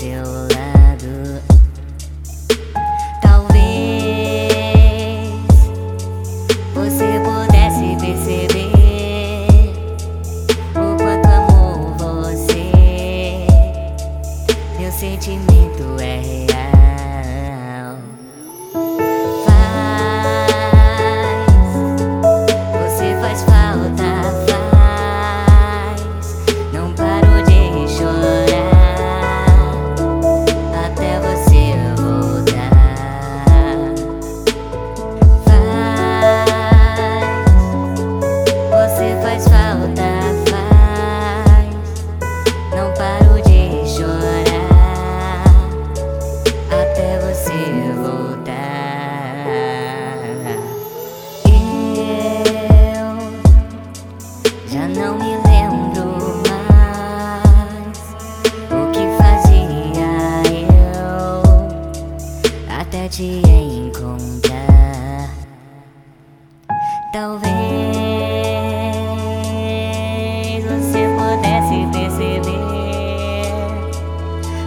seu lado. Talvez você pudesse perceber o quanto amou você. Meu sentimento é. Te encontrar. Talvez você pudesse perceber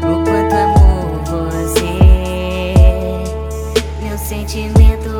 o quanto amo você, meu sentimento.